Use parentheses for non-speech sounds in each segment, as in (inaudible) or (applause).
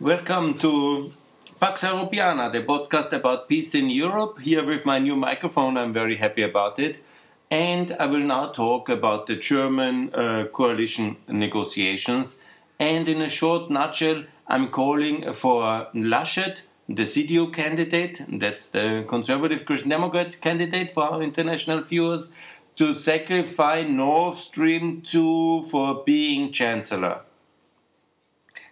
Welcome to Pax Europiana, the podcast about peace in Europe. Here with my new microphone, I'm very happy about it. And I will now talk about the German uh, coalition negotiations. And in a short nutshell, I'm calling for Laschet, the CDU candidate, that's the conservative Christian Democrat candidate for our international viewers, to sacrifice Nord Stream 2 for being chancellor.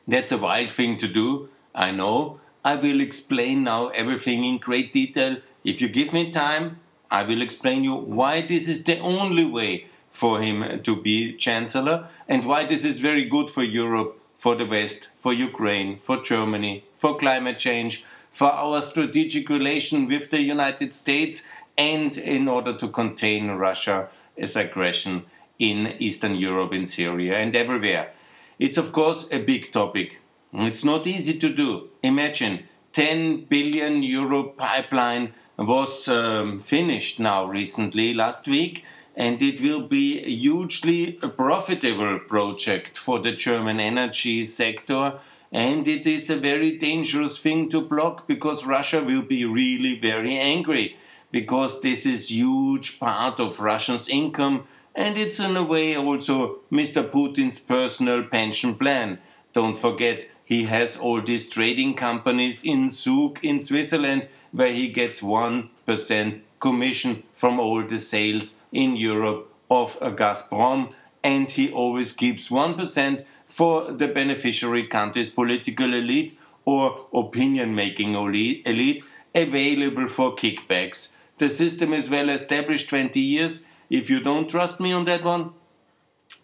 That's a wild thing to do, I know. I will explain now everything in great detail. If you give me time, I will explain you why this is the only way for him to be chancellor and why this is very good for Europe, for the West, for Ukraine, for Germany, for climate change, for our strategic relation with the United States and in order to contain Russia's aggression in Eastern Europe, in Syria and everywhere. It's of course a big topic. It's not easy to do. Imagine 10 billion euro pipeline was um, finished now recently last week and it will be a hugely profitable project for the German energy sector and it is a very dangerous thing to block because Russia will be really very angry because this is huge part of Russia's income and it's in a way also Mr. Putin's personal pension plan. Don't forget, he has all these trading companies in Zug in Switzerland where he gets 1% commission from all the sales in Europe of Gazprom and he always keeps 1% for the beneficiary country's political elite or opinion making elite available for kickbacks. The system is well established 20 years if you don't trust me on that one,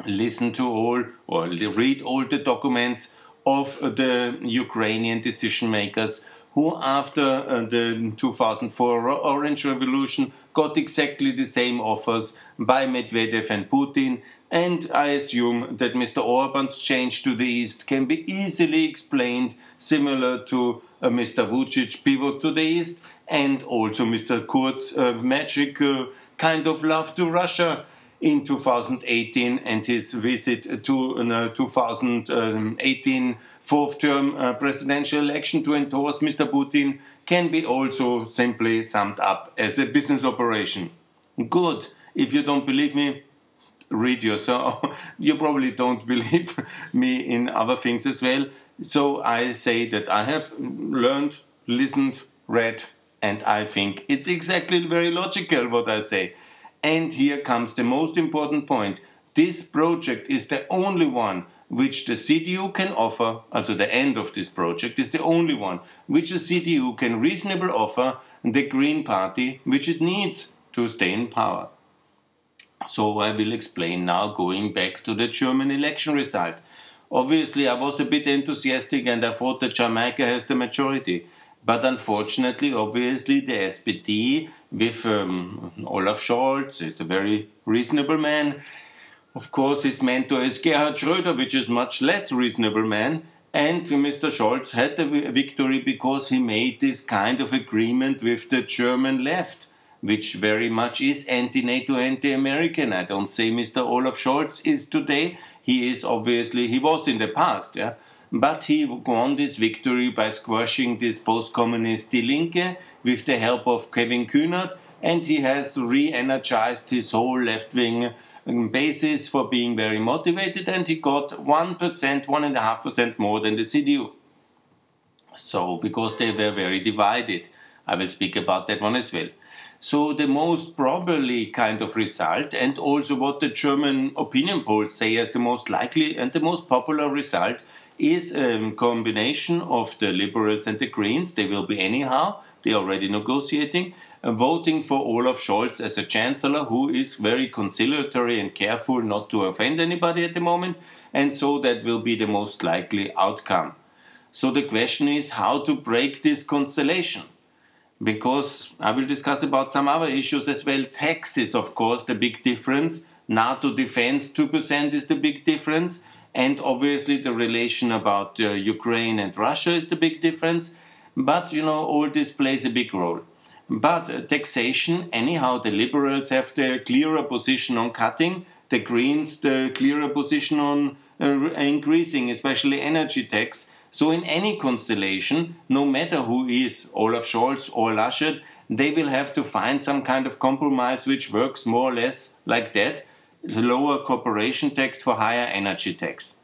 listen to all or read all the documents of the Ukrainian decision makers who, after uh, the 2004 Orange Revolution, got exactly the same offers by Medvedev and Putin. And I assume that Mr. Orban's change to the east can be easily explained, similar to uh, Mr. Vucic pivot to the east, and also Mr. Kurz' uh, magic uh, kind of love to Russia in 2018 and his visit to uh, 2018 fourth term uh, presidential election to endorse Mr. Putin can be also simply summed up as a business operation. Good. If you don't believe me, read yourself. (laughs) you probably don't (laughs) believe me in other things as well. So I say that I have learned, listened, read, and I think it's exactly very logical what I say. And here comes the most important point. This project is the only one which the CDU can offer, also the end of this project is the only one which the CDU can reasonably offer the Green Party, which it needs to stay in power. So I will explain now going back to the German election result. Obviously, I was a bit enthusiastic and I thought that Jamaica has the majority. But unfortunately, obviously, the SPD with um, Olaf Scholz is a very reasonable man. Of course, his mentor is Gerhard Schröder, which is much less reasonable man. And Mr. Scholz had a victory because he made this kind of agreement with the German left, which very much is anti-NATO, anti-American. I don't say Mr. Olaf Scholz is today. He is obviously, he was in the past, yeah but he won this victory by squashing this post-communist Die Linke with the help of Kevin Kühnert, and he has re-energized his whole left-wing um, basis for being very motivated, and he got 1%, 1.5% more than the CDU. So, because they were very divided. I will speak about that one as well. So, the most probably kind of result, and also what the German opinion polls say as the most likely and the most popular result, is a combination of the Liberals and the Greens. They will be anyhow. They are already negotiating. Uh, voting for Olaf Scholz as a chancellor, who is very conciliatory and careful not to offend anybody at the moment, and so that will be the most likely outcome. So the question is how to break this constellation. Because I will discuss about some other issues as well. Taxes, of course, the big difference. NATO defense 2% is the big difference and obviously, the relation about uh, Ukraine and Russia is the big difference. But, you know, all this plays a big role. But uh, taxation, anyhow, the liberals have the clearer position on cutting, the Greens the clearer position on uh, increasing, especially energy tax. So in any constellation, no matter who is Olaf Scholz or Laschet, they will have to find some kind of compromise which works more or less like that lower corporation tax for higher energy tax.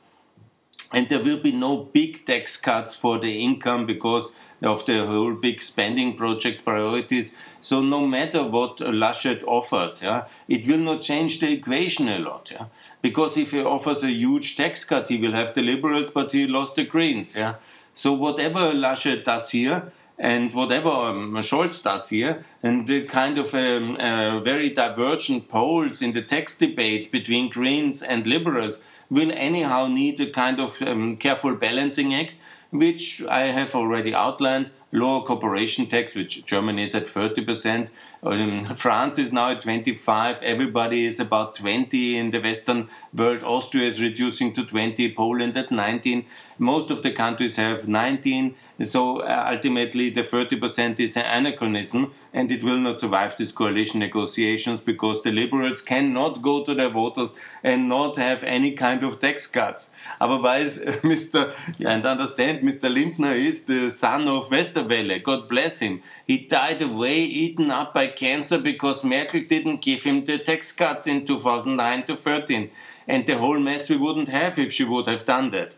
And there will be no big tax cuts for the income because of the whole big spending project priorities. So no matter what Laschet offers, yeah, it will not change the equation a lot. Yeah? Because if he offers a huge tax cut, he will have the liberals, but he lost the Greens. Yeah? So whatever Laschet does here, and whatever um, Scholz does here, and the kind of um, uh, very divergent poles in the tax debate between Greens and Liberals will anyhow need a kind of um, careful balancing act, which I have already outlined lower corporation tax, which Germany is at 30%. Um, (laughs) France is now at 25. Everybody is about 20 in the Western world. Austria is reducing to 20. Poland at 19. Most of the countries have 19. So uh, ultimately, the 30% is an anachronism, and it will not survive these coalition negotiations because the liberals cannot go to their voters and not have any kind of tax cuts. Otherwise, (laughs) Mr. and understand, Mr. Lindner is the son of Western God bless him. He died away, eaten up by cancer because Merkel didn't give him the tax cuts in 2009 to 13. And the whole mess we wouldn't have if she would have done that.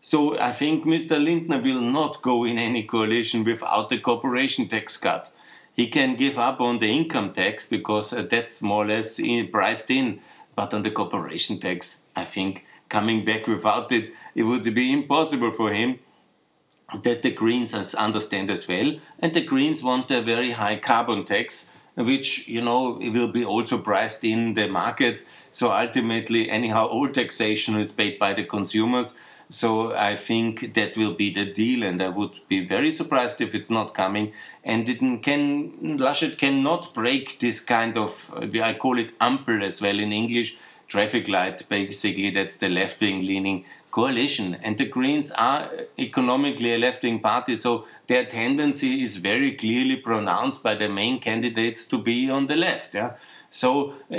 So I think Mr. Lindner will not go in any coalition without a corporation tax cut. He can give up on the income tax because uh, that's more or less priced in. But on the corporation tax, I think coming back without it, it would be impossible for him that the Greens understand as well. And the Greens want a very high carbon tax, which, you know, will be also priced in the markets. So ultimately, anyhow, all taxation is paid by the consumers. So I think that will be the deal, and I would be very surprised if it's not coming. And it can Laschet cannot break this kind of I call it Ampel as well in English, traffic light. Basically, that's the left wing leaning coalition. And the Greens are economically a left wing party, so their tendency is very clearly pronounced by the main candidates to be on the left. Yeah? So uh,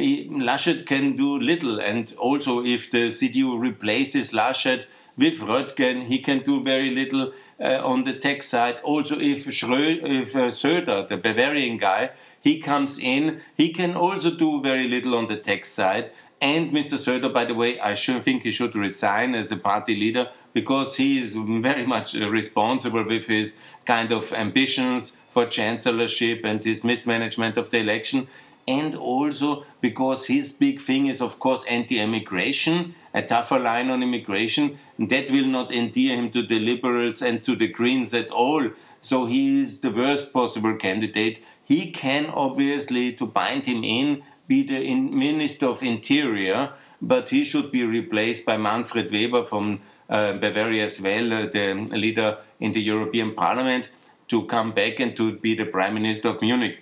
Laschet can do little, and also if the CDU replaces Laschet with Röttgen, he can do very little uh, on the tax side. Also, if, Schrö if uh, Söder, the Bavarian guy, he comes in, he can also do very little on the tax side. And Mr. Söder, by the way, I should think he should resign as a party leader because he is very much responsible with his kind of ambitions for chancellorship and his mismanagement of the election. And also because his big thing is, of course, anti immigration, a tougher line on immigration. That will not endear him to the liberals and to the Greens at all. So he is the worst possible candidate. He can obviously, to bind him in, be the Minister of Interior, but he should be replaced by Manfred Weber from uh, Bavaria as well, uh, the leader in the European Parliament, to come back and to be the Prime Minister of Munich.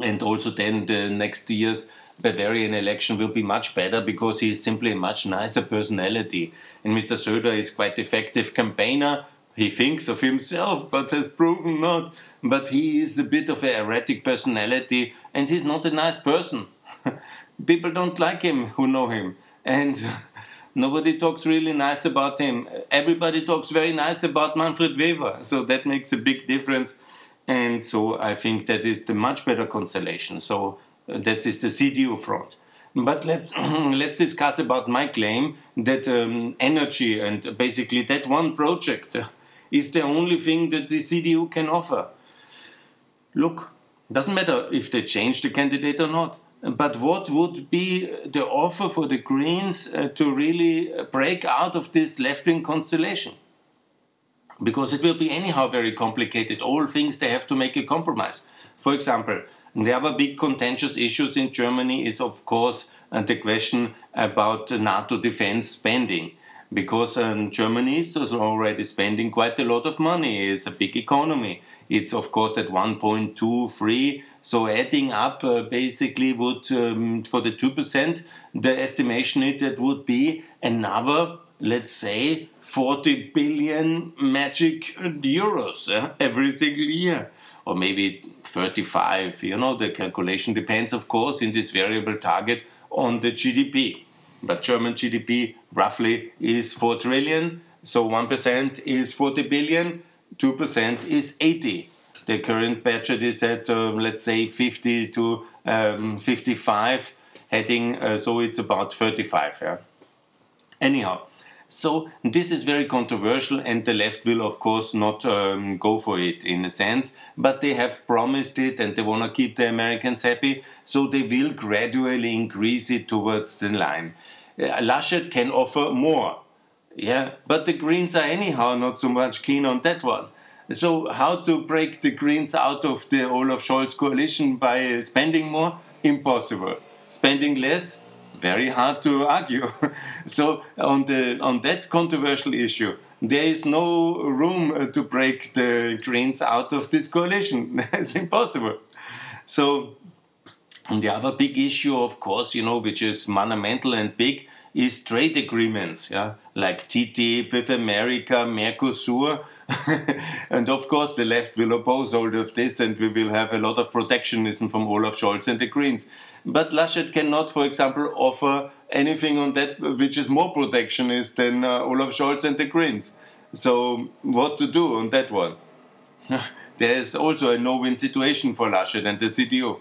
And also, then the next year's Bavarian election will be much better because he is simply a much nicer personality. And Mr. Söder is quite effective campaigner. He thinks of himself, but has proven not. But he is a bit of an erratic personality and he's not a nice person. (laughs) People don't like him who know him, and (laughs) nobody talks really nice about him. Everybody talks very nice about Manfred Weber, so that makes a big difference. And so I think that is the much better constellation. So uh, that is the CDU front. But let's (clears throat) let's discuss about my claim that um, energy and basically that one project (laughs) is the only thing that the CDU can offer. Look, doesn't matter if they change the candidate or not. But what would be the offer for the Greens uh, to really break out of this left wing constellation? Because it will be anyhow very complicated. All things they have to make a compromise. For example, the other big contentious issues in Germany is, of course, uh, the question about NATO defense spending because um, Germany is already spending quite a lot of money. It's a big economy. It's of course at 1.23. So adding up uh, basically would um, for the two percent, the estimation is that would be another, let's say, 40 billion magic euros uh, every single year, or maybe 35. You know, the calculation depends, of course, in this variable target on the GDP but German GDP roughly is 4 trillion. So 1% is 40 billion, 2% is 80. The current budget is at, uh, let's say, 50 to um, 55, heading, uh, so it's about 35. Yeah? Anyhow, so this is very controversial, and the left will, of course, not um, go for it in a sense. But they have promised it, and they want to keep the Americans happy, so they will gradually increase it towards the line. Laschet can offer more, yeah, but the Greens are anyhow not so much keen on that one. So how to break the Greens out of the Olaf Scholz coalition by spending more? Impossible. Spending less? very hard to argue. (laughs) so on the on that controversial issue, there is no room to break the Greens out of this coalition. (laughs) it's impossible. So the other big issue, of course, you know, which is monumental and big, is trade agreements, yeah, like TTIP with America, Mercosur. (laughs) and of course, the left will oppose all of this, and we will have a lot of protectionism from Olaf Scholz and the Greens. But Laschet cannot, for example, offer anything on that which is more protectionist than uh, Olaf Scholz and the Greens. So, what to do on that one? (laughs) there is also a no win situation for Laschet and the CDU.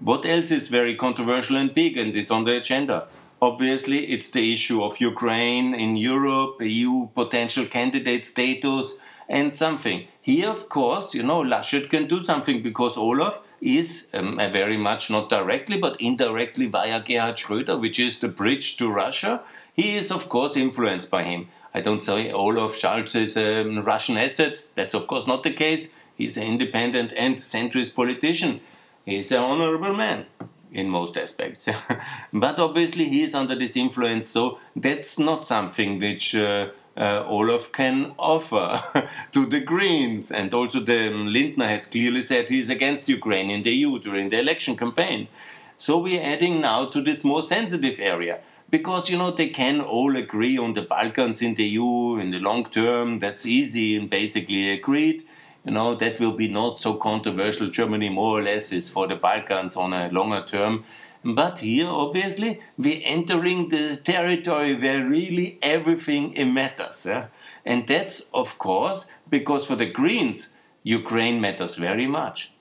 What else is very controversial and big and is on the agenda? Obviously, it's the issue of Ukraine in Europe, EU potential candidate status, and something. Here, of course, you know, Laschet can do something because Olaf is um, very much not directly, but indirectly via Gerhard Schröder, which is the bridge to Russia. He is, of course, influenced by him. I don't say Olaf Scholz is a Russian asset. That's, of course, not the case. He's an independent and centrist politician. He's an honorable man in most aspects. (laughs) but obviously, he is under this influence, so that's not something which. Uh, uh, Olaf can offer (laughs) to the Greens. And also, the um, Lindner has clearly said he is against Ukraine in the EU during the election campaign. So we're adding now to this more sensitive area. Because you know they can all agree on the Balkans in the EU in the long term. That's easy and basically agreed. You know that will be not so controversial. Germany more or less is for the Balkans on a longer term. But here, obviously, we're entering the territory where really everything matters. Yeah? And that's, of course, because for the Greens, Ukraine matters very much.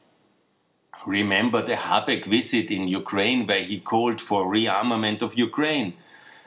Remember the Habeck visit in Ukraine where he called for rearmament of Ukraine.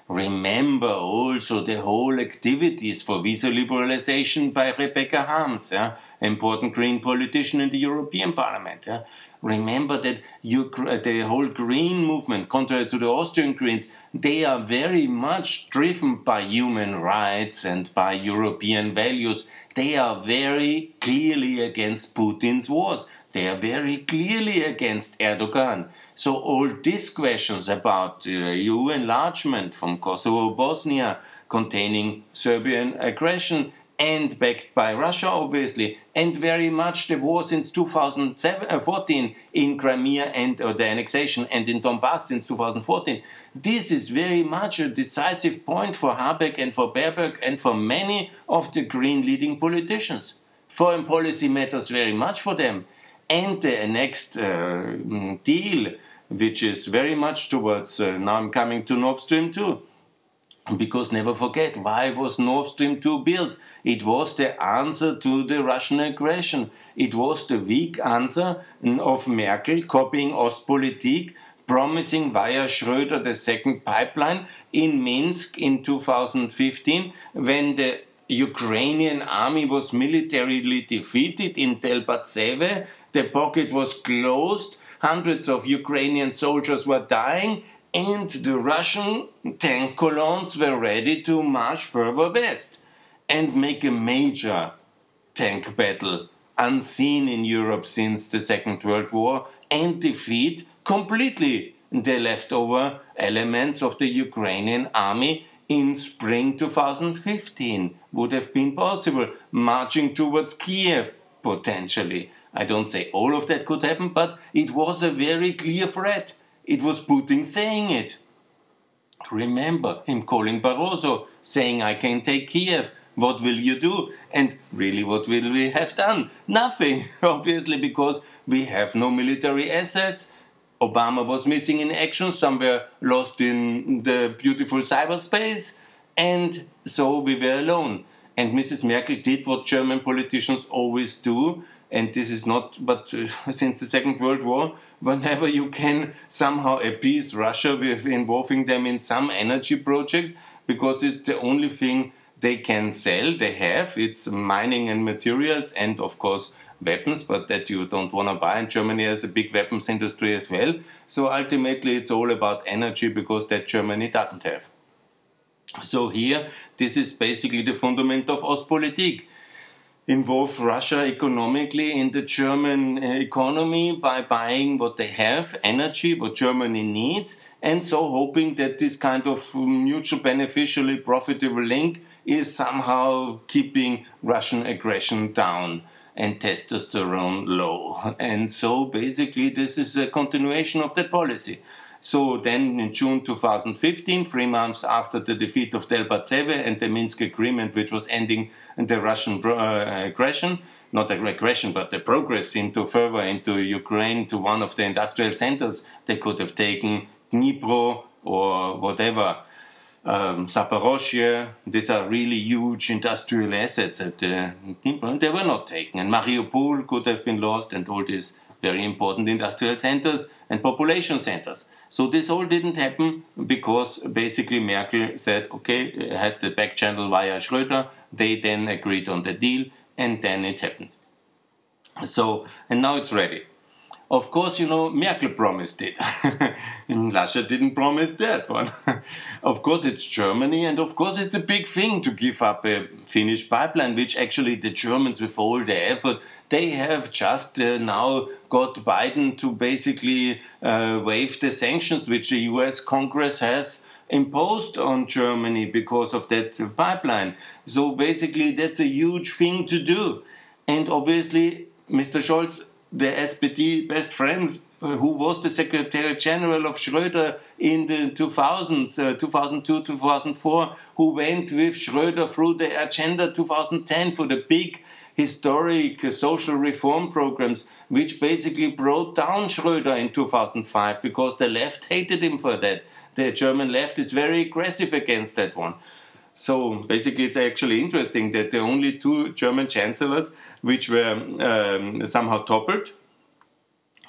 Remember also the whole activities for visa liberalization by Rebecca Harms, yeah? important Green politician in the European Parliament. Yeah? Remember that you, uh, the whole Green movement, contrary to the Austrian Greens, they are very much driven by human rights and by European values. They are very clearly against Putin's wars. They are very clearly against Erdogan. So all these questions about uh, EU enlargement from Kosovo, Bosnia, containing Serbian aggression, and backed by Russia, obviously, and very much the war since 2014 uh, in Crimea and uh, the annexation and in Donbass since 2014. This is very much a decisive point for Habeck and for Baerbock and for many of the Green leading politicians. Foreign policy matters very much for them. And the next uh, deal, which is very much towards, uh, now I'm coming to Nord Stream 2 because never forget, why was Nord Stream 2 built? It was the answer to the Russian aggression. It was the weak answer of Merkel copying Ostpolitik, promising via Schröder the second pipeline in Minsk in 2015 when the Ukrainian army was militarily defeated in Debaltseve. The pocket was closed. Hundreds of Ukrainian soldiers were dying and the Russian tank columns were ready to march further west and make a major tank battle unseen in Europe since the Second World War and defeat completely the leftover elements of the Ukrainian army in spring 2015 would have been possible, marching towards Kiev potentially. I don't say all of that could happen, but it was a very clear threat it was Putin saying it. Remember him calling Barroso, saying, I can take Kiev. What will you do? And really, what will we have done? Nothing, (laughs) obviously, because we have no military assets. Obama was missing in action, somewhere lost in the beautiful cyberspace. And so we were alone. And Mrs. Merkel did what German politicians always do, and this is not but uh, (laughs) since the Second World War, whenever you can somehow appease Russia with involving them in some energy project, because it's the only thing they can sell, they have. It's mining and materials, and of course, weapons, but that you don't want to buy. And Germany has a big weapons industry as well. So ultimately, it's all about energy because that Germany doesn't have. So here, this is basically the fundament of Ostpolitik. Involve Russia economically in the German uh, economy by buying what they have, energy, what Germany needs, and so hoping that this kind of mutual beneficially profitable link is somehow keeping Russian aggression down and testosterone low. (laughs) And so basically, this is a continuation of that policy. So then in June 2015, three months after the defeat of Debaltseve and the Minsk agreement, which was ending the Russian uh, aggression, not the aggression, but the progress into further into Ukraine to one of the industrial centers, they could have taken Dnipro or whatever um, Zaporozhye. These are really huge industrial assets at uh, they were not taken. And Mariupol could have been lost, and all these very important industrial centers and population centers. So this all didn't happen because basically Merkel said, okay, had the back channel via Schröder. They then agreed on the deal, and then it happened. So, and now it's ready. Of course, you know, Merkel promised it. (laughs) and Laschet didn't promise that one. (laughs) of course, it's Germany, and of course, it's a big thing to give up a Finnish pipeline, which actually the Germans, with all their effort, they have just uh, now got Biden to basically uh, waive the sanctions which the US Congress has imposed on Germany because of that pipeline. So basically, that's a huge thing to do. And obviously, Mr. Scholz the SPD best friends, uh, who was the Secretary General of Schröder in the 2000s, uh, 2002, 2004, who went with Schröder through the Agenda 2010 for the big historic uh, social reform programs, which basically brought down Schröder in 2005 because the left hated him for that. The German left is very aggressive against that one. So basically, it's actually interesting that the only two German chancellors which were um, somehow toppled.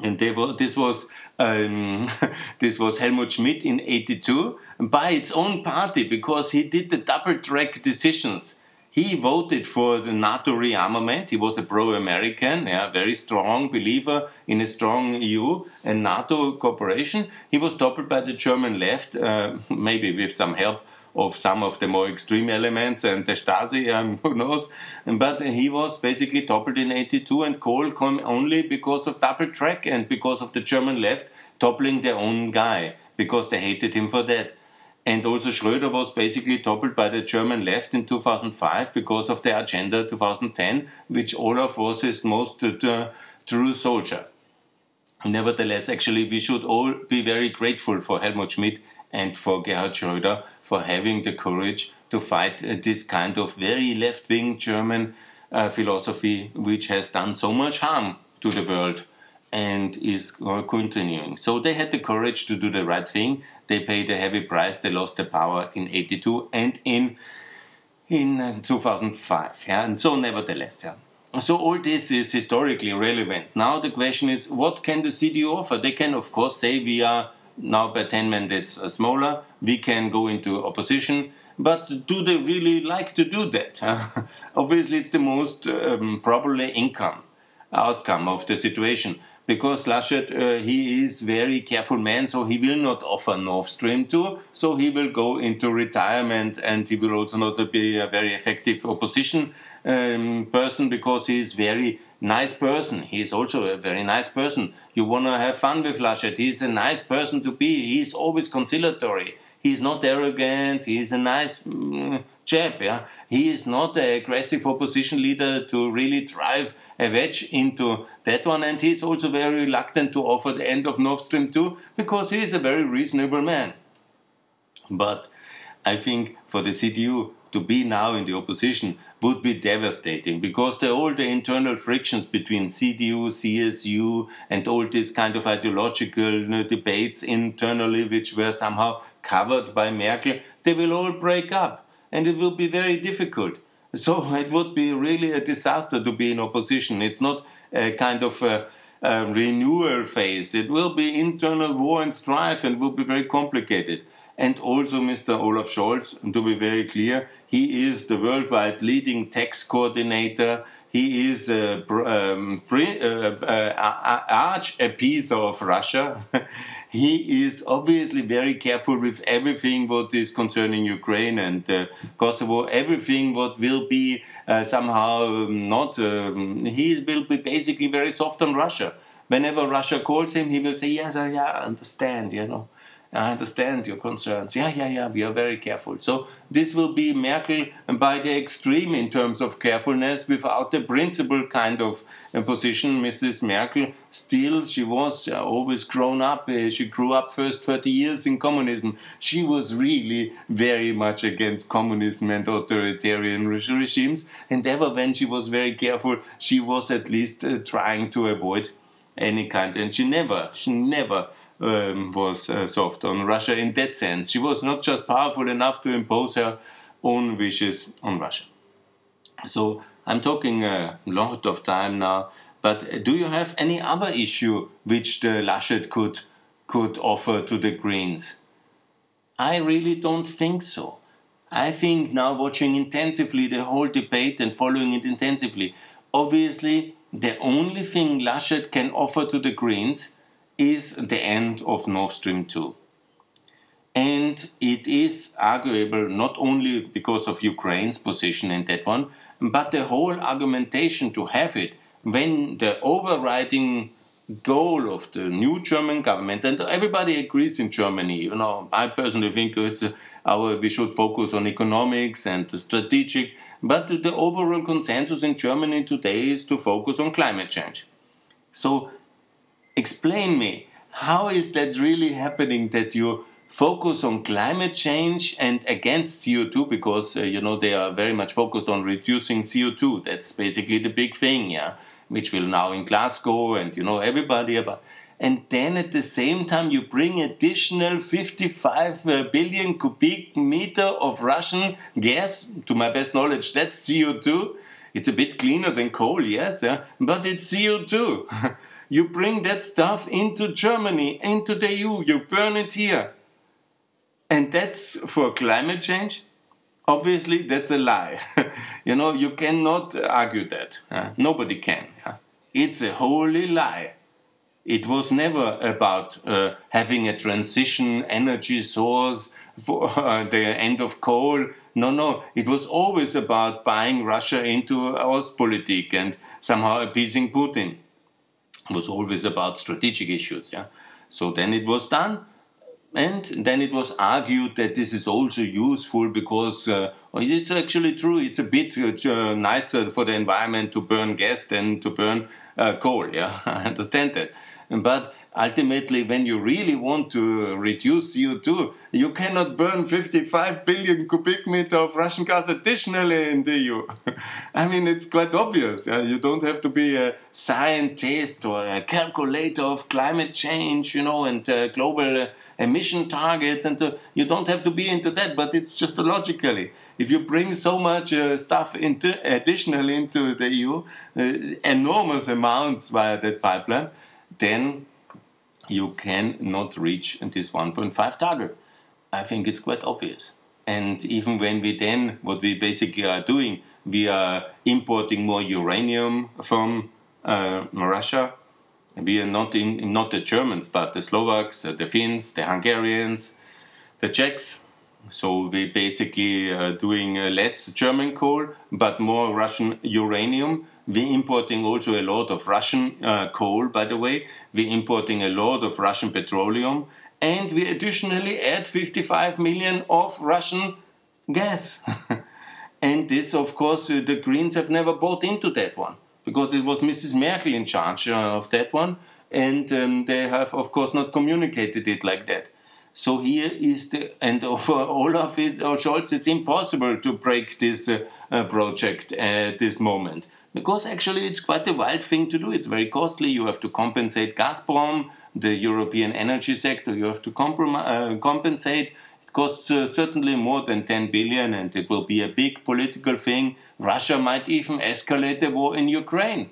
And were, this was um, (laughs) this was Helmut Schmidt in '82 by its own party because he did the double track decisions. He voted for the NATO rearmament. He was a pro-American, yeah, very strong believer in a strong EU and NATO cooperation. He was toppled by the German left, uh, (laughs) maybe with some help of some of the more extreme elements and the Stasi, um, (laughs) who knows. But he was basically toppled in 82 and Kohl came only because of double track and because of the German left toppling their own guy because they hated him for that. And also Schröder was basically toppled by the German left in 2005 because of the Agenda 2010, which Olaf was his most uh, true soldier. Nevertheless, actually, we should all be very grateful for Helmut Schmidt and for Gerhard Schröder for having the courage to fight uh, this kind of very left wing German uh, philosophy, which has done so much harm to the world and is continuing. So they had the courage to do the right thing. They paid a heavy price. They lost their power in 82 and in in uh, 2005. Yeah, and so nevertheless, yeah. So all this is historically relevant. Now the question is, what can the CDU offer? They can, of course, say we are now by 10 mandates smaller, we can go into opposition. But do they really like to do that? (laughs) Obviously, it's the most um, probably income outcome of the situation because Laschet, uh, he is very careful man, so he will not offer Nord Stream 2, so he will go into retirement and he will also not be a very effective opposition um, person because he is very nice person. He is also a very nice person. You want to have fun with Laschet. He's a nice person to be. He's always conciliatory. He's not arrogant. He's a nice mm, chap. Yeah, he is not an aggressive opposition leader to really drive a wedge into that one. And he's also very reluctant to offer the end of Nord Stream 2 because he is a very reasonable man. But I think for the CDU, to be now in the opposition would be devastating because the, all the internal frictions between CDU, CSU, and all these kind of ideological you know, debates internally, which were somehow covered by Merkel, they will all break up. and it will be very difficult. So (laughs) it would be really a disaster to be in opposition. It's not a kind of a, a renewal phase. It will be internal war and strife and will be very complicated. And also, Mr. Olaf Scholz, to be very clear, he is the worldwide leading tax coordinator. He is a, um, pre, uh, uh, arch appeaser of Russia. (laughs) he is obviously very careful with everything what is concerning Ukraine and uh, Kosovo, everything what will be uh, somehow not. Um, he will be basically very soft on Russia. Whenever Russia calls him, he will say, "Yes, I, yeah, I understand," you know. I understand your concerns. Yeah, yeah, yeah, we are very careful. So this will be Merkel by the extreme in terms of carefulness without the principle kind of position. Mrs. Merkel, still, she was uh, always grown up. Uh, she grew up first 30 years in communism. She was really very much against communism and authoritarian regimes. And ever when she was very careful, she was at least uh, trying to avoid any kind. And she never, she never um, was uh, soft on Russia in that sense. She was not just powerful enough to impose her own wishes on Russia. So I'm talking a lot of time now, but do you have any other issue which the Laschet could could offer to the Greens? I really don't think so. I think now watching intensively the whole debate and following it intensively, obviously the only thing Laschet can offer to the Greens is the end of Nord Stream 2. And it is arguable not only because of Ukraine's position in that one, but the whole argumentation to have it when the overriding goal of the new German government, and everybody agrees in Germany, you know, I personally think it's uh, our, we should focus on economics and strategic, but the overall consensus in Germany today is to focus on climate change. So explain me how is that really happening that you focus on climate change and against CO2 because uh, you know they are very much focused on reducing CO2 that's basically the big thing yeah which will now in Glasgow and you know everybody about. And then at the same time you bring additional 55 uh, cubic meter of Russian gas to my best knowledge that's CO2 it's a bit cleaner than coal yes yeah but it's CO2 (laughs) You bring that stuff into Germany, into the EU, you burn it here. And that's for climate change? Obviously, that's a lie. (laughs) you know, you cannot argue that. Uh, nobody can. Yeah? It's a holy lie. It was never about uh, having a transition energy source for (laughs) uh, the end of coal. No, no. It was always about buying Russia into Ostpolitik and somehow appeasing Putin was always about strategic issues. Yeah, so then it was done, and then it was argued that this is also useful because uh, it's actually true. It's a bit uh, nicer for the environment to burn gas than to burn uh, coal. Yeah, (laughs) I understand that, but ultimately, when you really want to reduce CO2, you cannot burn 55 billion cubic meter of Russian gas additionally in the EU. (laughs) I mean, it's quite obvious. You don't have to be a scientist or a calculator of climate change, you know, and uh, global uh, emission targets, and uh, you don't have to be into that. But it's just logically if you bring so much uh, stuff into additionally into the EU, uh, enormous amounts via that pipeline, then you cannot reach this 1.5 target. I think it's quite obvious. And even when we then, what we basically are doing, we are importing more uranium from uh, Russia. We are not in, not the Germans, but the Slovaks, the Finns, the Hungarians, the Czechs. So we basically are doing uh, less German coal, but more Russian uranium we're importing also a lot of Russian uh, coal, by the way. We're importing a lot of Russian petroleum. And we additionally add 55 million of Russian gas. (laughs) and this, of course, uh, the Greens have never bought into that one because it was Mrs. Merkel in charge uh, of that one. And um, they have, of course, not communicated it like that. So here is the, and for (laughs) all of it, or Scholz, it's impossible to break this uh, uh, project at this moment because actually it's quite a wild thing to do. It's very costly. You have to compensate Gazprom, the European energy sector. You have to uh, compensate. It costs uh, certainly more than 10 billion and it will be a big political thing. Russia might even escalate the war in Ukraine.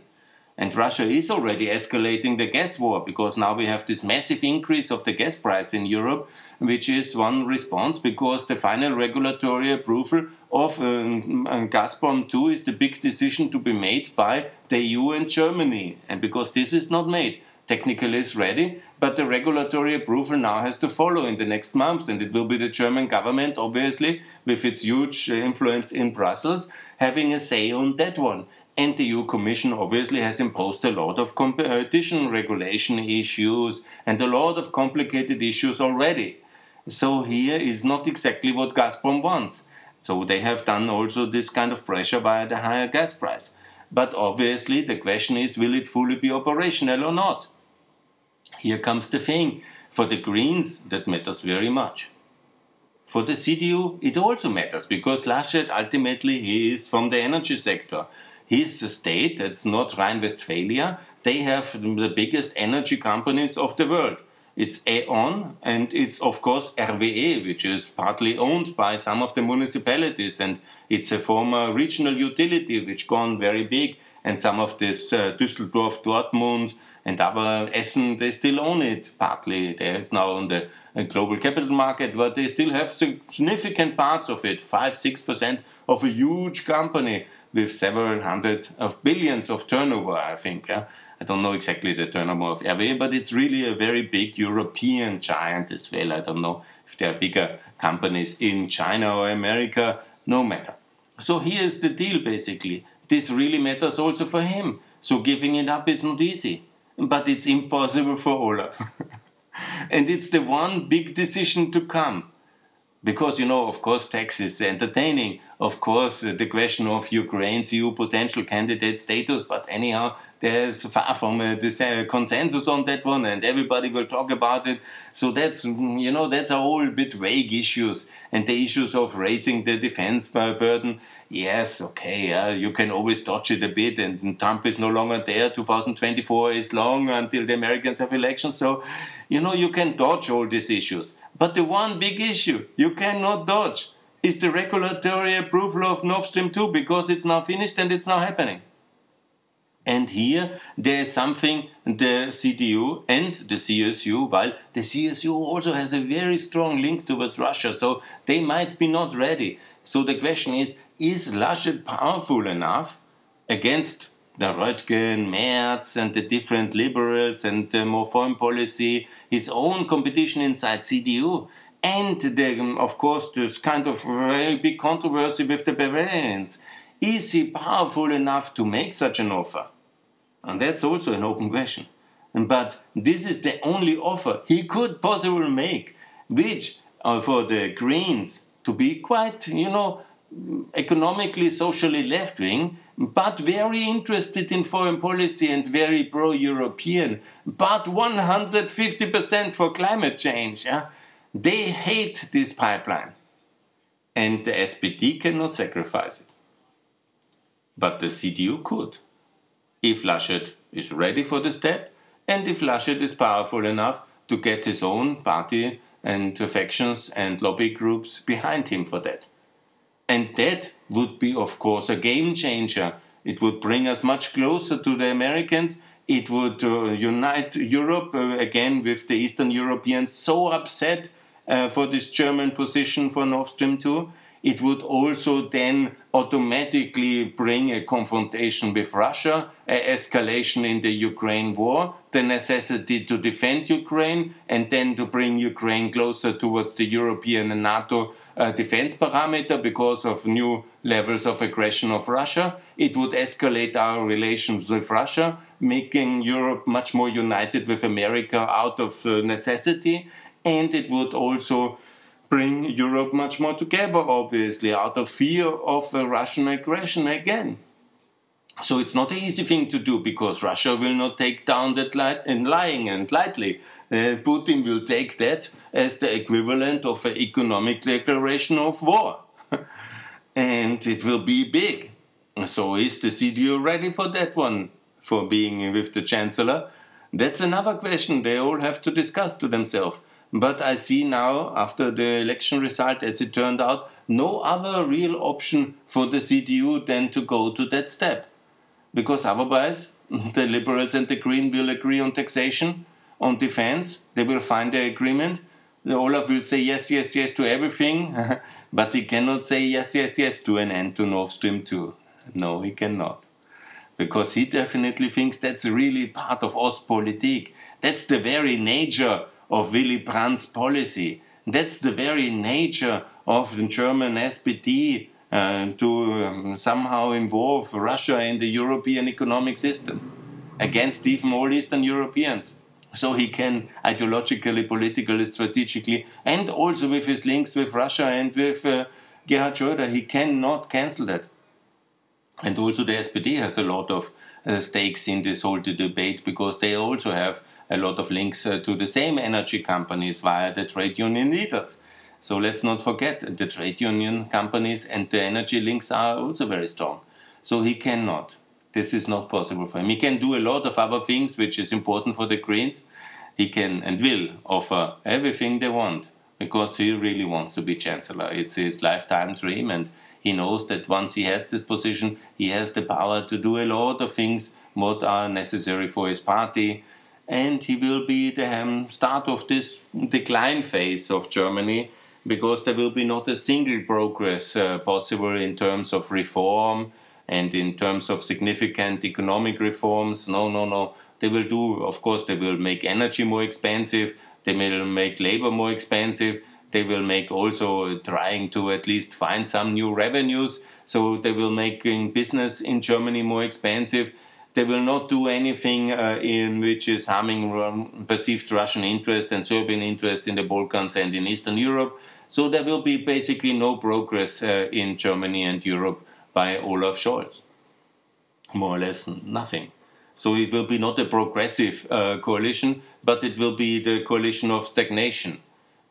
And Russia is already escalating the gas war because now we have this massive increase of the gas price in Europe, which is one response because the final regulatory approval of um, Gazprom 2 is the big decision to be made by the EU and Germany. And because this is not made, technically it's ready, but the regulatory approval now has to follow in the next months, and it will be the German government, obviously, with its huge influence in Brussels, having a say on that one. And the EU Commission obviously has imposed a lot of competition regulation issues and a lot of complicated issues already. So here is not exactly what Gazprom wants. So they have done also this kind of pressure via the higher gas price. But obviously the question is will it fully be operational or not? Here comes the thing. For the Greens, that matters very much. For the CDU, it also matters because Laschet ultimately he is from the energy sector his state, it's North Rhine-Westphalia, they have the biggest energy companies of the world. It's E.ON and it's of course RWE, which is partly owned by some of the municipalities and it's a former regional utility which gone very big and some of this uh, Düsseldorf, Dortmund and other Essen, they still own it partly. There's now on the uh, global capital market, but they still have significant parts of it, 5-6% of a huge company with several hundred of billions of turnover, I think. Yeah? I don't know exactly the turnover of RWE, but it's really a very big European giant as well. I don't know if there are bigger companies in China or America, no matter. So here's the deal basically. This really matters also for him. So giving it up is not easy, but it's impossible for Olaf. (laughs) and it's the one big decision to come because you know, of course, tax is entertaining. Of course, the question of Ukraine's EU potential candidate status, but anyhow, there's far from uh, a uh, consensus on that one, and everybody will talk about it. So that's you know that's a whole bit vague issues, and the issues of raising the defense burden. Yes, okay, yeah, you can always dodge it a bit, and Trump is no longer there. 2024 is long until the Americans have elections, so you know you can dodge all these issues. But the one big issue you cannot dodge is the regulatory approval of Nord Stream 2 because it's now finished and it's now happening. And here there is something the CDU and the CSU, while the CSU also has a very strong link towards Russia, so they might be not ready. So the question is is Laschet powerful enough against the Röttgen, Merz, and the different liberals and the more foreign policy, his own competition inside CDU, and the, um, of course this kind of very big controversy with the Bavarians. Is he powerful enough to make such an offer? And that's also an open question. But this is the only offer he could possibly make, which uh, for the Greens to be quite, you know, economically, socially left wing, but very interested in foreign policy and very pro European, but 150% for climate change. Yeah? They hate this pipeline. And the SPD cannot sacrifice it. But the CDU could. If Laschet is ready for the step, and if Laschet is powerful enough to get his own party and factions and lobby groups behind him for that. And that would be, of course, a game changer. It would bring us much closer to the Americans. It would uh, unite Europe uh, again with the Eastern Europeans so upset uh, for this German position for Nord Stream 2. It would also then automatically bring a confrontation with Russia, an escalation in the Ukraine war, the necessity to defend Ukraine, and then to bring Ukraine closer towards the European and NATO uh, defense parameter because of new levels of aggression of Russia. It would escalate our relations with Russia, making Europe much more united with America out of uh, necessity. And it would also bring Europe much more together, obviously, out of fear of uh, Russian aggression again. So it's not an easy thing to do because Russia will not take down that light and lying and lightly. Uh, Putin will take that as the equivalent of an economic declaration of war. (laughs) and it will be big. So is the CDU ready for that one, for being with the Chancellor? That's another question they all have to discuss to themselves. But I see now, after the election result, as it turned out, no other real option for the CDU than to go to that step. Because otherwise, (laughs) the Liberals and the Green will agree on taxation, on defense, they will find the agreement. Olaf will say yes, yes, yes to everything, (laughs) but he cannot say yes, yes, yes to an end to Nord Stream 2. No, he cannot. Because he definitely thinks that's really part of Ostpolitik. That's the very nature of Willy Brandt's policy. That's the very nature of the German SPD uh, to um, somehow involve Russia in the European economic system against even all Eastern Europeans. So he can ideologically, politically, strategically, and also with his links with Russia and with uh, Gerhard Schröder, he cannot cancel that. And also the SPD has a lot of uh, stakes in this whole debate because they also have a lot of links uh, to the same energy companies via the trade union leaders. So let's not forget the trade union companies and the energy links are also very strong. So he cannot. This is not possible for him. He can do a lot of other things which is important for the Greens. He can and will offer everything they want because he really wants to be chancellor. It's his lifetime dream and he knows that once he has this position, he has the power to do a lot of things what are necessary for his party and he will be the um, start of this decline phase of Germany because there will be not a single progress uh, possible in terms of reform and in terms of significant economic reforms. No, no, no. They will do, of course, they will make energy more expensive, they will make labor more expensive, they will make also trying to at least find some new revenues. So they will make business in Germany more expensive they will not do anything uh, in which is harming perceived Russian interest and Serbian interest in the Balkans and in Eastern Europe. So there will be basically no progress uh, in Germany and Europe by Olaf Scholz. More or less nothing. So it will be not a progressive uh, coalition, but it will be the coalition of stagnation.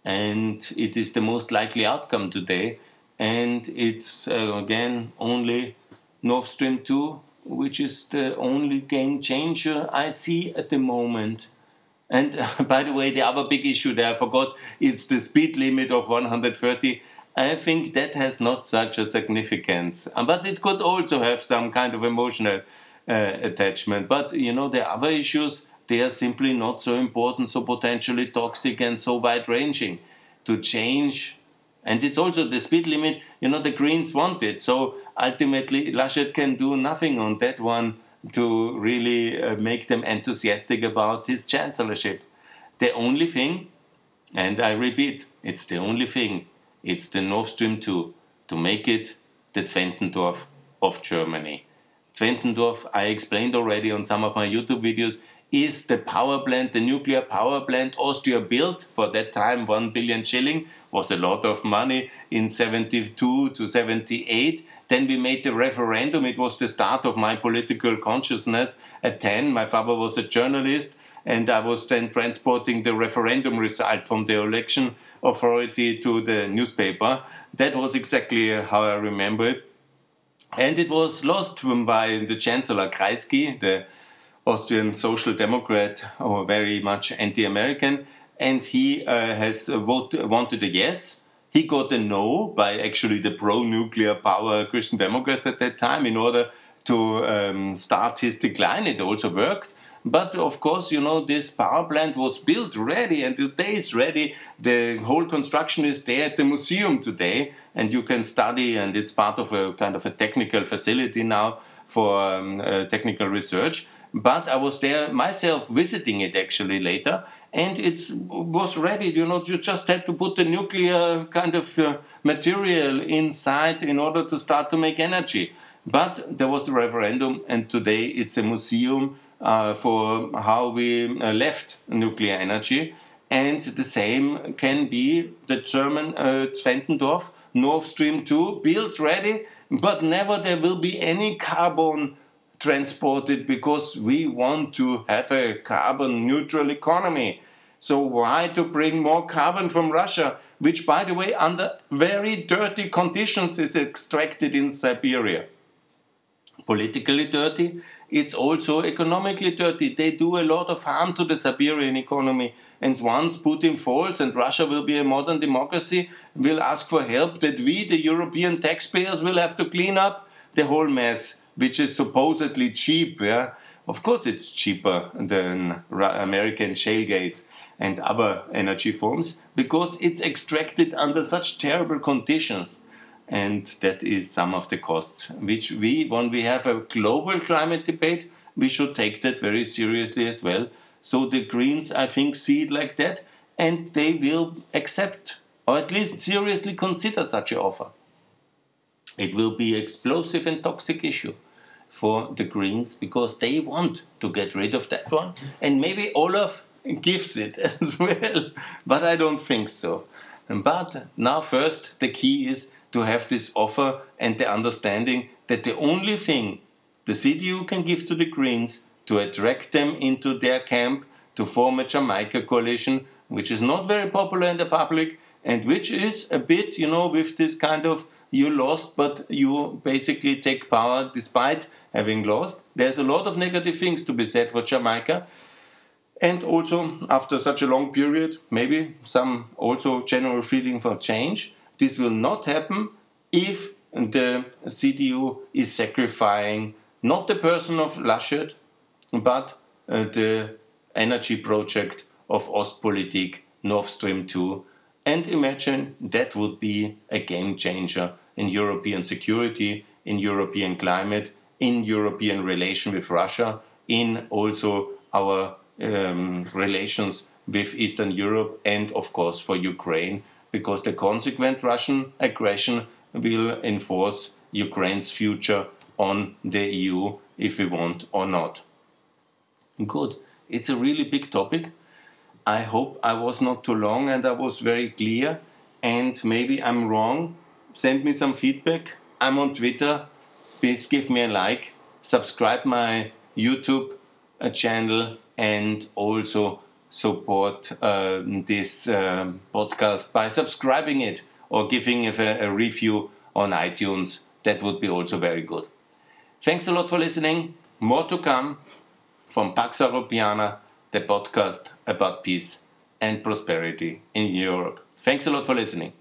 And it is the most likely outcome today. And it's uh, again only Nord Stream 2 which is the only game changer I see at the moment. And uh, (laughs) by the way, the other big issue there I forgot is the speed limit of 130. I think that has not such a significance, uh, but it could also have some kind of emotional uh, attachment. But you know, the other issues they are simply not so important, so potentially toxic, and so wide ranging. To change and it's also the speed limit, you know, the Greens want it. So ultimately, Laschet can do nothing on that one to really uh, make them enthusiastic about his chancellorship. The only thing, and I repeat, it's the only thing, it's the Nord Stream 2 to make it the Zwentendorf of Germany. Zwentendorf, I explained already on some of my YouTube videos, is the power plant, the nuclear power plant Austria built for that time, 1 billion shilling, was a lot of money in 72 to 78. Then we made the referendum. It was the start of my political consciousness at 10. My father was a journalist, and I was then transporting the referendum result from the election authority to the newspaper. That was exactly how I remember it. And it was lost by the Chancellor Kreisky, the Austrian Social Democrat, or very much anti American and he uh, has vote, wanted a yes. He got a no by actually the pro-nuclear power Christian Democrats at that time in order to um, start his decline. It also worked. But of course, you know, this power plant was built ready and today it's ready. The whole construction is there. It's a museum today and you can study and it's part of a kind of a technical facility now for um, uh, technical research. But I was there myself visiting it actually later and it was ready. You know, you just had to put the nuclear kind of uh, material inside in order to start to make energy. But there was the referendum, and today it's a museum uh, for how we uh, left nuclear energy. And the same can be the German uh, Zwentendorf, Nord Stream 2, built ready, but never there will be any carbon transported because we want to have a carbon neutral economy. So why to bring more carbon from Russia, which by the way under very dirty conditions is extracted in Siberia? Politically dirty, it's also economically dirty. They do a lot of harm to the Siberian economy and once Putin falls and Russia will be a modern democracy, will ask for help that we, the European taxpayers, will have to clean up the whole mess, which is supposedly cheap. Yeah, of course it's cheaper than American shale gas and other energy forms because it's extracted under such terrible conditions. And that is some of the costs, which we, when we have a global climate debate, we should take that very seriously as well. So the Greens, I think, see it like that, and they will accept or at least seriously consider such an offer. It will be explosive and toxic issue for the Greens because they want to get rid of that one, and maybe Olaf gives it (laughs) as well, but I don't think so. But now, first, the key is to have this offer and the understanding that the only thing the CDU can give to the Greens to attract them into their camp to form a Jamaica coalition, which is not very popular in the public and which is a bit, you know, with this kind of you lost, but you basically take power despite having lost. There's a lot of negative things to be said for Jamaica. And also, after such a long period, maybe some also general feeling for change. This will not happen if the CDU is sacrificing not the person of Laschet, but uh, the energy project of Ostpolitik, Nord Stream 2. And imagine that would be a game changer in European security, in European climate, in European relation with Russia, in also our um, relations with Eastern Europe, and of course for Ukraine, because the consequent Russian aggression will enforce Ukraine's future on the EU if we want or not. Good. It's a really big topic. I hope I was not too long and I was very clear. And maybe I'm wrong. Send me some feedback. I'm on Twitter. Please give me a like. Subscribe my YouTube uh, channel and also support uh, this um, podcast by subscribing it or giving a, a review on iTunes. That would be also very good. Thanks a lot for listening. More to come from Pax Europiana, the podcast about peace and prosperity in Europe. Thanks a lot for listening.